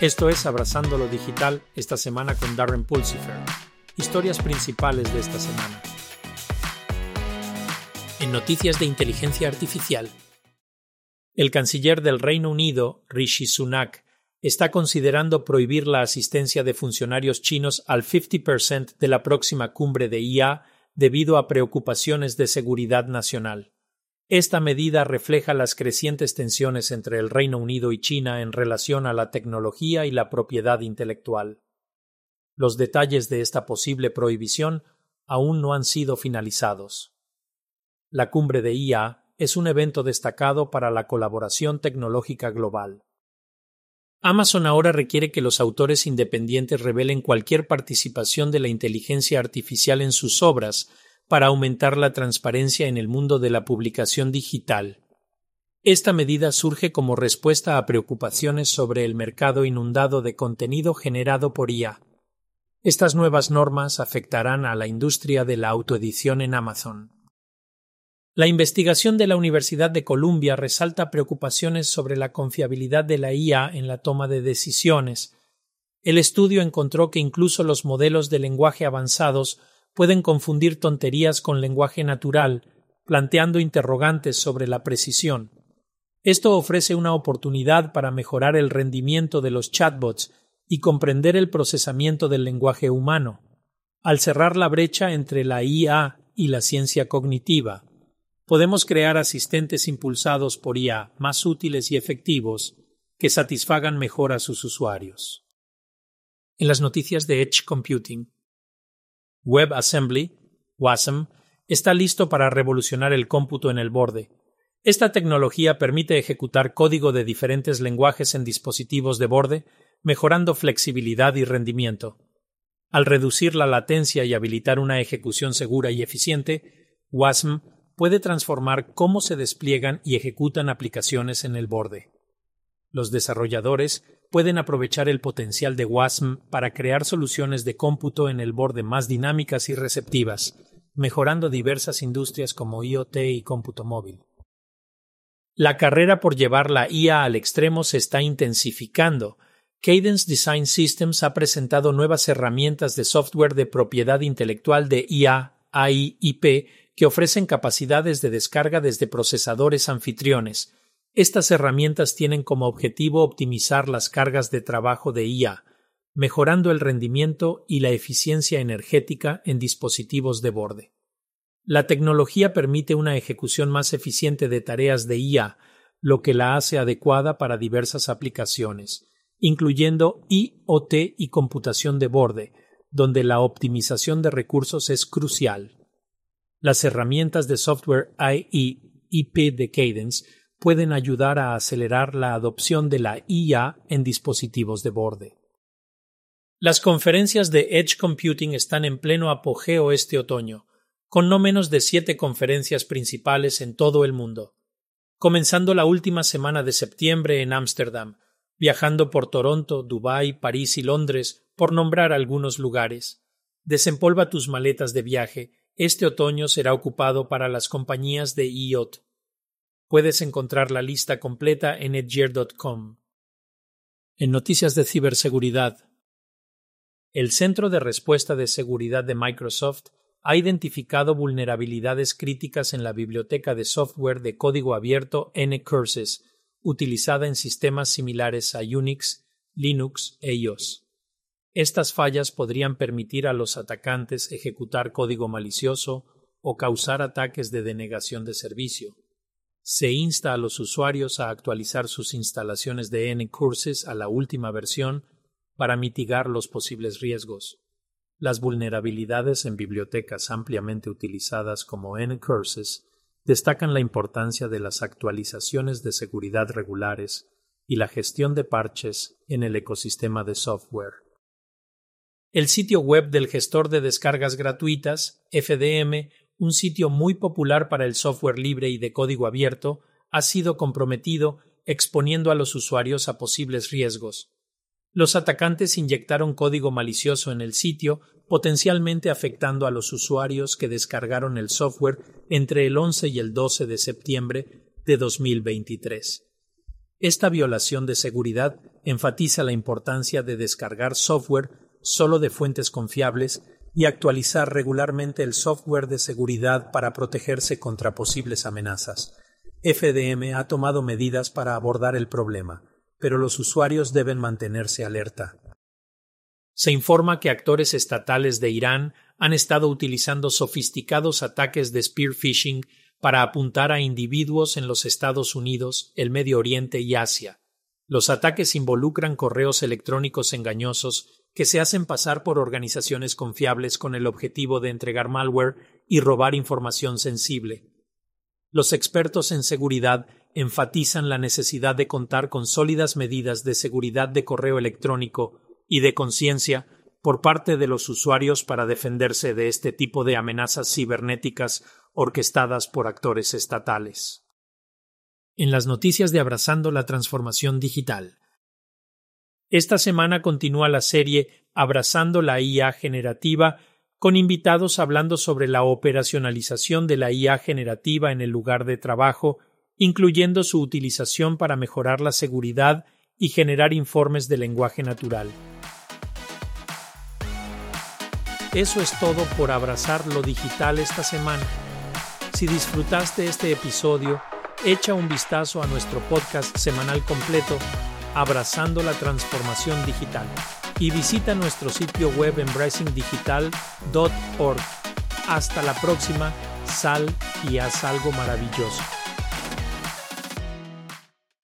Esto es Abrazando lo Digital esta semana con Darren Pulsifer. Historias principales de esta semana. En noticias de inteligencia artificial, el canciller del Reino Unido, Rishi Sunak, está considerando prohibir la asistencia de funcionarios chinos al 50% de la próxima cumbre de IA debido a preocupaciones de seguridad nacional. Esta medida refleja las crecientes tensiones entre el Reino Unido y China en relación a la tecnología y la propiedad intelectual. Los detalles de esta posible prohibición aún no han sido finalizados. La cumbre de IA es un evento destacado para la colaboración tecnológica global. Amazon ahora requiere que los autores independientes revelen cualquier participación de la inteligencia artificial en sus obras para aumentar la transparencia en el mundo de la publicación digital. Esta medida surge como respuesta a preocupaciones sobre el mercado inundado de contenido generado por IA. Estas nuevas normas afectarán a la industria de la autoedición en Amazon. La investigación de la Universidad de Columbia resalta preocupaciones sobre la confiabilidad de la IA en la toma de decisiones. El estudio encontró que incluso los modelos de lenguaje avanzados pueden confundir tonterías con lenguaje natural, planteando interrogantes sobre la precisión. Esto ofrece una oportunidad para mejorar el rendimiento de los chatbots y comprender el procesamiento del lenguaje humano. Al cerrar la brecha entre la IA y la ciencia cognitiva, podemos crear asistentes impulsados por IA más útiles y efectivos que satisfagan mejor a sus usuarios. En las noticias de Edge Computing, WebAssembly, WASM, está listo para revolucionar el cómputo en el borde. Esta tecnología permite ejecutar código de diferentes lenguajes en dispositivos de borde, mejorando flexibilidad y rendimiento. Al reducir la latencia y habilitar una ejecución segura y eficiente, WASM puede transformar cómo se despliegan y ejecutan aplicaciones en el borde. Los desarrolladores pueden aprovechar el potencial de WASM para crear soluciones de cómputo en el borde más dinámicas y receptivas, mejorando diversas industrias como IoT y cómputo móvil. La carrera por llevar la IA al extremo se está intensificando. Cadence Design Systems ha presentado nuevas herramientas de software de propiedad intelectual de IA, AI y P que ofrecen capacidades de descarga desde procesadores anfitriones. Estas herramientas tienen como objetivo optimizar las cargas de trabajo de IA, mejorando el rendimiento y la eficiencia energética en dispositivos de borde. La tecnología permite una ejecución más eficiente de tareas de IA, lo que la hace adecuada para diversas aplicaciones, incluyendo IoT y computación de borde, donde la optimización de recursos es crucial. Las herramientas de software IE IP de Cadence pueden ayudar a acelerar la adopción de la IA en dispositivos de borde. Las conferencias de Edge Computing están en pleno apogeo este otoño, con no menos de siete conferencias principales en todo el mundo, comenzando la última semana de septiembre en Ámsterdam, viajando por Toronto, Dubái, París y Londres, por nombrar algunos lugares. Desempolva tus maletas de viaje este otoño será ocupado para las compañías de IoT. Puedes encontrar la lista completa en edgear.com. En noticias de ciberseguridad, el Centro de Respuesta de Seguridad de Microsoft ha identificado vulnerabilidades críticas en la biblioteca de software de código abierto NCurses, utilizada en sistemas similares a Unix, Linux e iOS. Estas fallas podrían permitir a los atacantes ejecutar código malicioso o causar ataques de denegación de servicio. Se insta a los usuarios a actualizar sus instalaciones de N-Curses a la última versión para mitigar los posibles riesgos. Las vulnerabilidades en bibliotecas ampliamente utilizadas como N-Curses destacan la importancia de las actualizaciones de seguridad regulares y la gestión de parches en el ecosistema de software. El sitio web del gestor de descargas gratuitas, FDM, un sitio muy popular para el software libre y de código abierto, ha sido comprometido exponiendo a los usuarios a posibles riesgos. Los atacantes inyectaron código malicioso en el sitio, potencialmente afectando a los usuarios que descargaron el software entre el 11 y el 12 de septiembre de 2023. Esta violación de seguridad enfatiza la importancia de descargar software solo de fuentes confiables y actualizar regularmente el software de seguridad para protegerse contra posibles amenazas. FDM ha tomado medidas para abordar el problema, pero los usuarios deben mantenerse alerta. Se informa que actores estatales de Irán han estado utilizando sofisticados ataques de spear phishing para apuntar a individuos en los Estados Unidos, el Medio Oriente y Asia. Los ataques involucran correos electrónicos engañosos que se hacen pasar por organizaciones confiables con el objetivo de entregar malware y robar información sensible. Los expertos en seguridad enfatizan la necesidad de contar con sólidas medidas de seguridad de correo electrónico y de conciencia por parte de los usuarios para defenderse de este tipo de amenazas cibernéticas orquestadas por actores estatales. En las noticias de Abrazando la Transformación Digital, esta semana continúa la serie Abrazando la IA generativa con invitados hablando sobre la operacionalización de la IA generativa en el lugar de trabajo, incluyendo su utilización para mejorar la seguridad y generar informes de lenguaje natural. Eso es todo por abrazar lo digital esta semana. Si disfrutaste este episodio, echa un vistazo a nuestro podcast semanal completo Abrazando la Transformación Digital y visita nuestro sitio web embracingdigital.org. Hasta la próxima, sal y haz algo maravilloso.